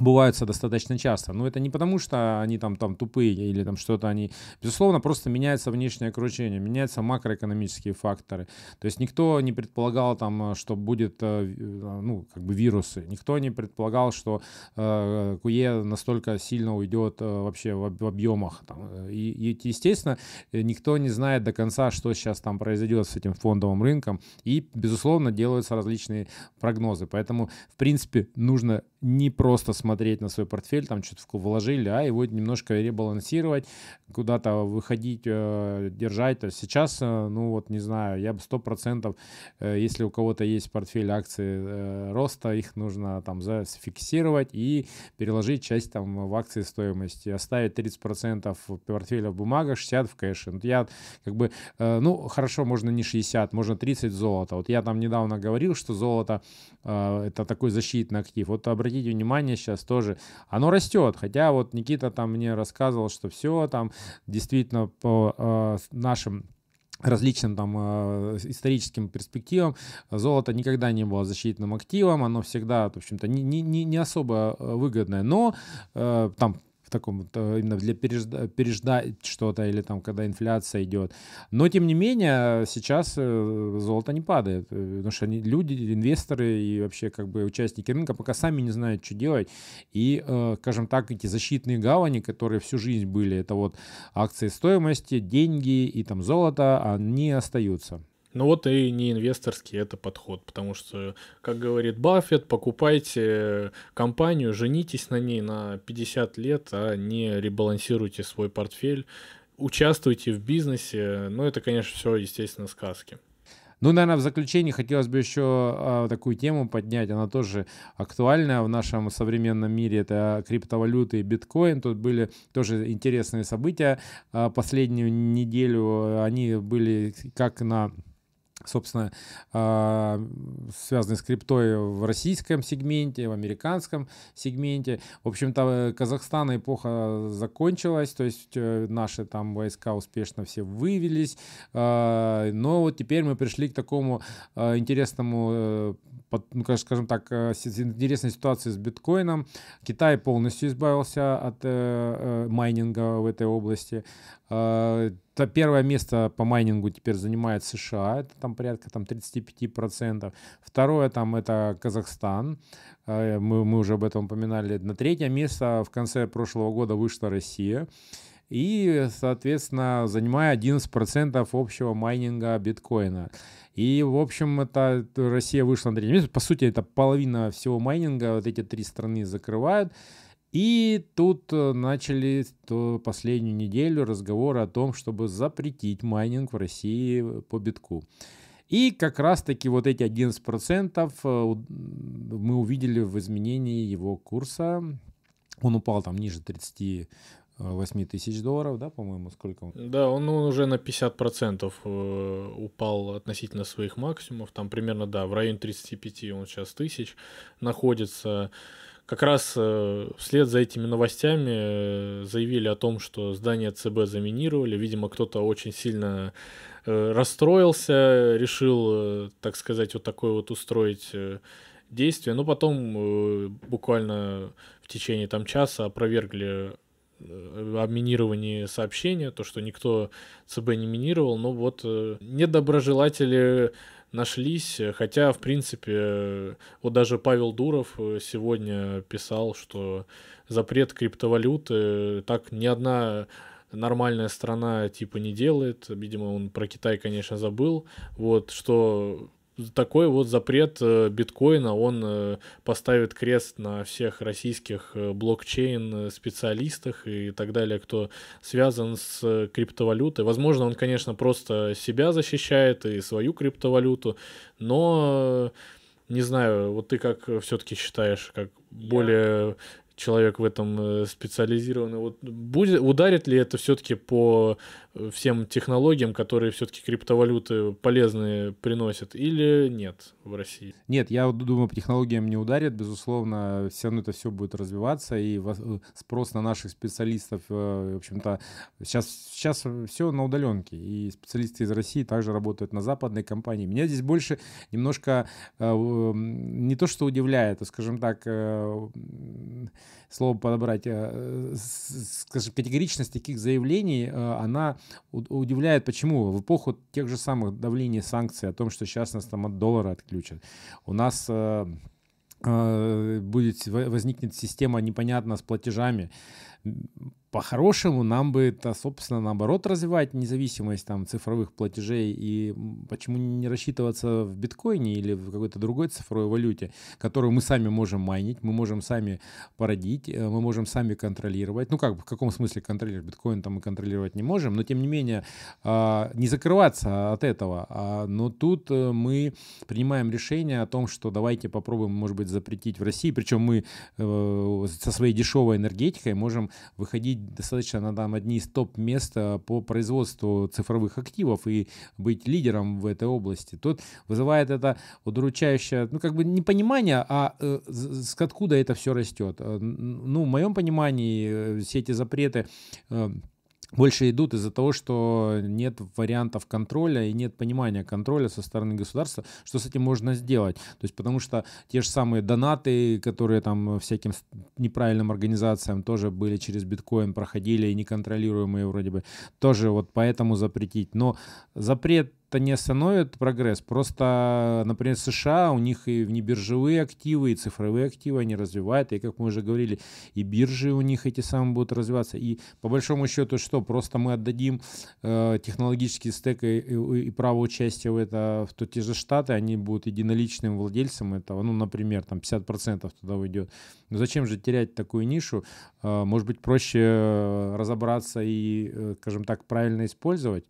Speaker 2: бываются достаточно часто. Но это не потому, что они там, там тупые или там что-то они... Безусловно, просто меняется внешнее окружение, меняются макроэкономические факторы. То есть никто не предполагал там, что будет, э, э, ну, как бы вирусы. Никто не предполагал, что э, КУЕ настолько сильно уйдет э, вообще в, в объемах. Там. И, и, естественно, никто не знает до конца, что сейчас там произойдет с этим фондовым рынком. И, безусловно, делаются различные прогнозы. Поэтому, в принципе, нужно не просто смотреть на свой портфель, там что-то вложили, а его немножко ребалансировать, куда-то выходить, э, держать. Сейчас, э, ну вот, не знаю, я бы сто процентов, э, если у кого-то есть портфель акций роста, их нужно там зафиксировать и переложить часть там в акции стоимости, оставить 30 процентов портфеля в бумагах, 60 в кэше. Вот я как бы, ну, хорошо, можно не 60, можно 30 золота. Вот я там недавно говорил, что золото это такой защитный актив. Вот обратите внимание сейчас тоже, оно растет. Хотя вот Никита там мне рассказывал, что все там действительно по э, нашим различным там э, историческим перспективам золото никогда не было защитным активом, оно всегда, в общем-то, не, не, не особо выгодное, но э, там таком э, именно для переждать, переждать что-то или там когда инфляция идет. Но тем не менее сейчас э, золото не падает, э, потому что они, люди, инвесторы и вообще как бы участники рынка пока сами не знают, что делать. И, скажем так, эти защитные гавани, которые всю жизнь были, это вот акции стоимости, деньги и там золото, они остаются.
Speaker 1: Ну вот и не инвесторский это подход, потому что, как говорит Баффет, покупайте компанию, женитесь на ней на 50 лет, а не ребалансируйте свой портфель, участвуйте в бизнесе. Ну это, конечно, все, естественно, сказки.
Speaker 2: Ну, наверное, в заключение хотелось бы еще а, такую тему поднять. Она тоже актуальна в нашем современном мире. Это криптовалюты и биткоин. Тут были тоже интересные события. А, последнюю неделю они были как на собственно, а, связанный с криптой в российском сегменте, в американском сегменте. В общем-то, Казахстана эпоха закончилась, то есть э, наши там войска успешно все вывелись, а, но вот теперь мы пришли к такому а, интересному э, ну, скажем так, э, интересной ситуации с биткоином. Китай полностью избавился от майнинга в этой области. Э, первое место по майнингу теперь занимает США, это там порядка там, 35%. Второе там это Казахстан, э, мы, мы уже об этом упоминали. На третье место в конце прошлого года вышла Россия. И, соответственно, занимая 11% общего майнинга биткоина. И, в общем, это Россия вышла на третье место. По сути, это половина всего майнинга. Вот эти три страны закрывают. И тут э, начали последнюю неделю разговоры о том, чтобы запретить майнинг в России по битку. И как раз-таки вот эти 11% э, мы увидели в изменении его курса. Он упал там ниже 38 тысяч долларов, да, по-моему, сколько?
Speaker 1: Да, он, он уже на 50% э, упал относительно своих максимумов. Там примерно, да, в районе 35 он сейчас тысяч находится как раз э, вслед за этими новостями э, заявили о том, что здание ЦБ заминировали. Видимо, кто-то очень сильно э, расстроился, решил, так сказать, вот такое вот устроить действие. Но потом буквально в течение там часа опровергли о минировании сообщения, то, что никто ЦБ не минировал, но вот недоброжелатели нашлись, хотя, в принципе, вот даже Павел Дуров э, сегодня писал, что запрет криптовалюты так ни одна нормальная страна типа не делает. Видимо, он про Китай, конечно, забыл. Вот, что такой вот запрет э, биткоина, он э, поставит крест на всех российских э, блокчейн-специалистах и так далее, кто связан с криптовалютой. Возможно, он, конечно, просто себя защищает и свою криптовалюту, но не знаю, вот ты как все-таки считаешь, как более человек в этом специализированный. Вот будет, ударит ли это все-таки по всем технологиям, которые все-таки криптовалюты полезные приносят, или нет в России?
Speaker 2: Нет, я думаю, технологиям не ударит, безусловно, все равно это все будет развиваться, и э, спрос на наших специалистов, э, в общем-то, сейчас, сейчас все на удаленке, и специалисты из России также работают на западной компании. Меня здесь больше немножко э, не то, что удивляет, а, скажем так, слово подобрать, скажем, категоричность таких заявлений, она удивляет, почему? В эпоху тех же самых давлений санкций, о том, что сейчас нас там от доллара отключат, у нас э, э, будет возникнет система непонятно с платежами, по-хорошему нам бы это, собственно, наоборот развивать независимость там цифровых платежей и почему не рассчитываться в биткоине или в какой-то другой цифровой валюте, которую мы сами можем майнить, мы можем сами породить, э, мы можом сами контролировать. Ну как, в каком смысле контролировать? Биткоин там мы контролировать не можем, но тем не менее а, не закрываться от этого. А, но тут э, мы принимаем решение о том, что давайте попробуем, может быть, запретить в России, причем мы э, со своей дешевой энергетикой можем выходить достаточно на там одни из топ-мест по производству цифровых активов и быть лидером в этой области. Тут вызывает это удручающее, ну, как бы непонимание, а э, с откуда это все растет. Э, ну, в моем понимании э, все эти запреты э, больше идут из-за того, что нет вариантов контроля и нет понимания контроля со стороны государства, что с этим можно сделать. То есть потому что те же самые донаты, которые там всяким неправильным организациям тоже были через биткоин, проходили и неконтролируемые вроде бы, тоже вот поэтому запретить. Но запрет это не остановит прогресс. Просто, например, США, у них и внебиржевые активы, и цифровые активы они развивают. И, как мы уже говорили, и биржи у них эти самые будут развиваться. И по большому счету что? Просто мы отдадим э, технологический стек и, и, и право участия в это в то, те же Штаты, они будут единоличным владельцем этого. Ну, например, там 50% туда уйдет. Но зачем же терять такую нишу? Э, может быть, проще э, разобраться и, э, скажем так, правильно использовать.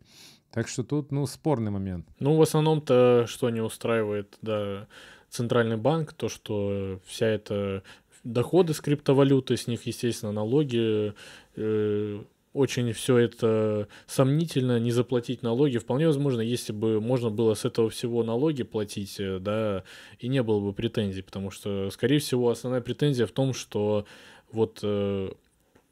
Speaker 2: Так что тут, ну, спорный момент.
Speaker 1: Ну, в основном-то, что не устраивает, да, центральный банк, то, что вся эта доходы с криптовалюты, с них, естественно, налоги, э, очень все это сомнительно, не заплатить налоги. Вполне возможно, если бы можно было с этого всего налоги платить, э, да, и не было бы претензий, потому что, скорее всего, основная претензия в том, что вот э,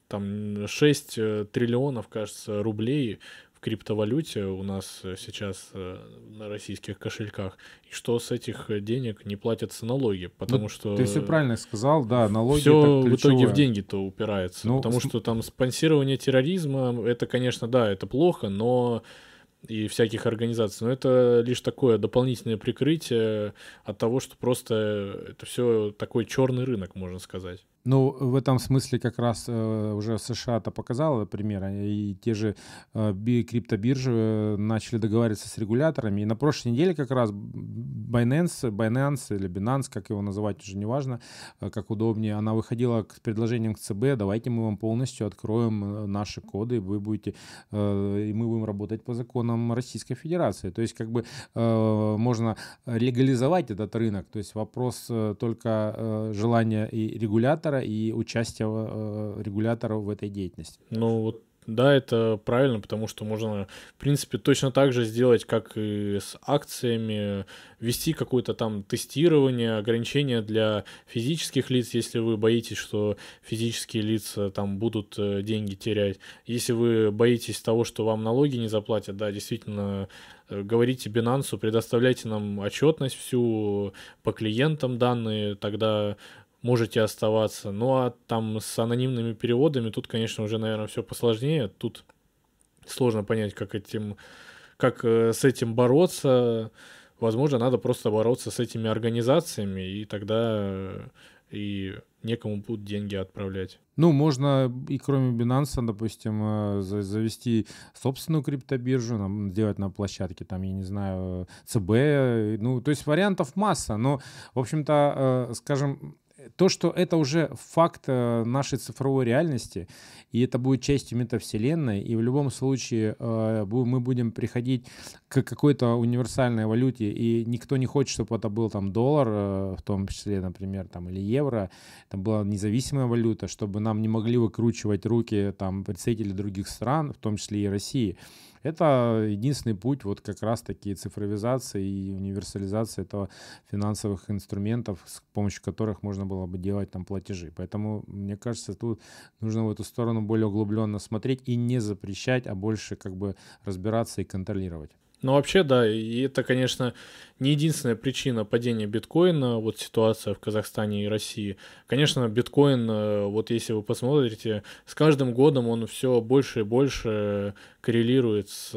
Speaker 1: там 6 э, триллионов, кажется, рублей в криптовалюте у нас э, сейчас э, на российских кошельках, и что с этих денег не платятся налоги, потому ну, что...
Speaker 2: Ты все правильно сказал, да, налоги
Speaker 1: Все в итоге в деньги-то упирается, ну, потому что там спонсирование терроризма, это, конечно, да, это плохо, но и всяких организаций, но это лишь такое дополнительное прикрытие от того, что просто это все такой черный рынок, можно сказать.
Speaker 2: Ну, в этом смысле как раз э, уже США-то показала пример, и те же э, би, криптобиржи э, начали договариваться с регуляторами. И на прошлой неделе как раз Binance, Binance или Binance, как его называть, уже неважно, э, как удобнее, она выходила с предложением к ЦБ, давайте мы вам полностью откроем э, наши коды, вы будете, э, и мы будем работать по законам Российской Федерации. То есть как бы э, можно легализовать этот рынок, то есть вопрос э, только э, желания и регулятора, и участия э, регуляторов в этой деятельности.
Speaker 1: Ну, вот да, это правильно, потому что можно, в принципе, точно так же сделать, как и с акциями, ввести какое-то там тестирование, ограничения для физических лиц, если вы боитесь, что физические лица там будут э, деньги терять. Если вы боитесь того, что вам налоги не заплатят, да, действительно, э, говорите Binance, предоставляйте нам отчетность всю по клиентам данные, тогда можете оставаться. Ну а там с анонимными переводами тут, конечно, уже, наверное, все посложнее. Тут сложно понять, как этим, как э, с этим бороться. Возможно, надо просто бороться с этими организациями, и тогда э, и некому будут деньги отправлять.
Speaker 2: Ну, можно и кроме Binance, допустим, э, завести собственную криптобиржу, сделать на площадке, там, я не знаю, ЦБ, ну, то есть вариантов масса, но, в общем-то, скажем, то, что это уже факт э, нашей цифровой реальности, и это будет частью метавселенной, и в любом случае э, мы будем приходить к какой-то универсальной валюте, и никто не хочет, чтобы это был там доллар, э, в том числе, например, там, или евро, там была независимая валюта, чтобы нам не могли выкручивать руки там представители других стран, в том числе и России. Это единственный путь вот как раз-таки цифровизации и универсализации этого финансовых инструментов, с помощью которых можно было бы делать там платежи. Поэтому, мне кажется, тут нужно в эту сторону более углубленно смотреть и не запрещать, а больше как бы разбираться и контролировать.
Speaker 1: Ну, вообще, да, и это, конечно, не единственная причина падения биткоина, вот ситуация в Казахстане и России. Конечно, биткоин, э, вот если вы посмотрите, с каждым годом он все больше и больше коррелирует с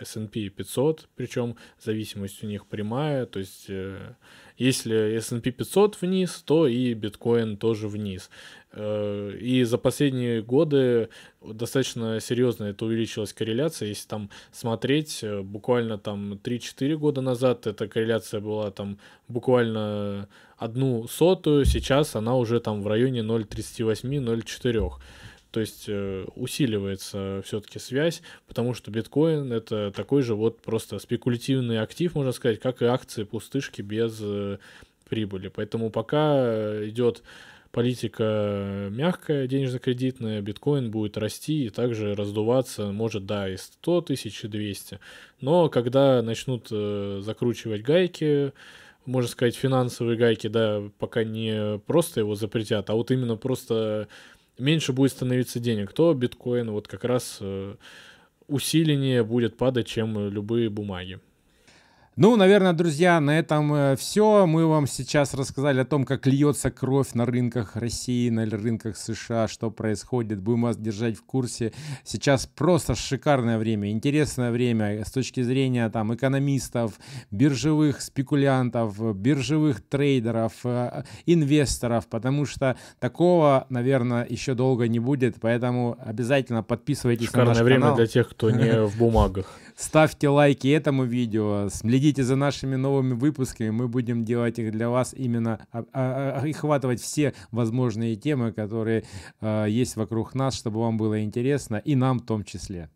Speaker 1: S&P 500, причем зависимость у них прямая, то есть э, если S&P 500 вниз, то и биткоин тоже вниз. Э, и за последние годы достаточно серьезно это увеличилась корреляция. Если там смотреть, э, буквально там 3-4 года назад эта корреляция была там буквально одну сотую, сейчас она уже там в районе 0,38-0,4. То есть э, усиливается все-таки связь, потому что биткоин это такой же вот просто спекулятивный актив, можно сказать, как и акции пустышки без э, прибыли. Поэтому пока идет политика мягкая, денежно-кредитная, биткоин будет расти и также раздуваться, может, да, и 100 тысяч, и 200. Но когда начнут э, закручивать гайки, можно сказать, финансовые гайки, да, пока не просто его запретят, а вот именно просто меньше будет становиться денег, то биткоин вот как раз э, усиленнее будет падать, чем любые бумаги.
Speaker 2: Ну, наверное, друзья, на этом э, все. Мы вам сейчас рассказали о том, как льется кровь на рынках России, на рынках США, что происходит. Будем вас держать в курсе. Сейчас просто шикарное время, интересное время с точки зрения там экономистов, биржевых спекулянтов, биржевых трейдеров, э, инвесторов, потому что такого, наверное, еще долго не будет, поэтому обязательно подписывайтесь
Speaker 1: Шикарное на наш время канал. для тех, кто не в бумагах.
Speaker 2: Ставьте лайки этому видео, следите за нашими новыми выпусками, мы будем делать их для вас именно, а, а, а, охватывать все возможные темы, которые есть вокруг нас, чтобы вам было интересно, и нам в том числе.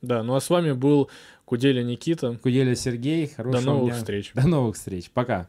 Speaker 1: Да, ну а с вами был Куделя Никита.
Speaker 2: Куделя Сергей.
Speaker 1: Хорошего До новых дня. встреч.
Speaker 2: До новых встреч. Пока.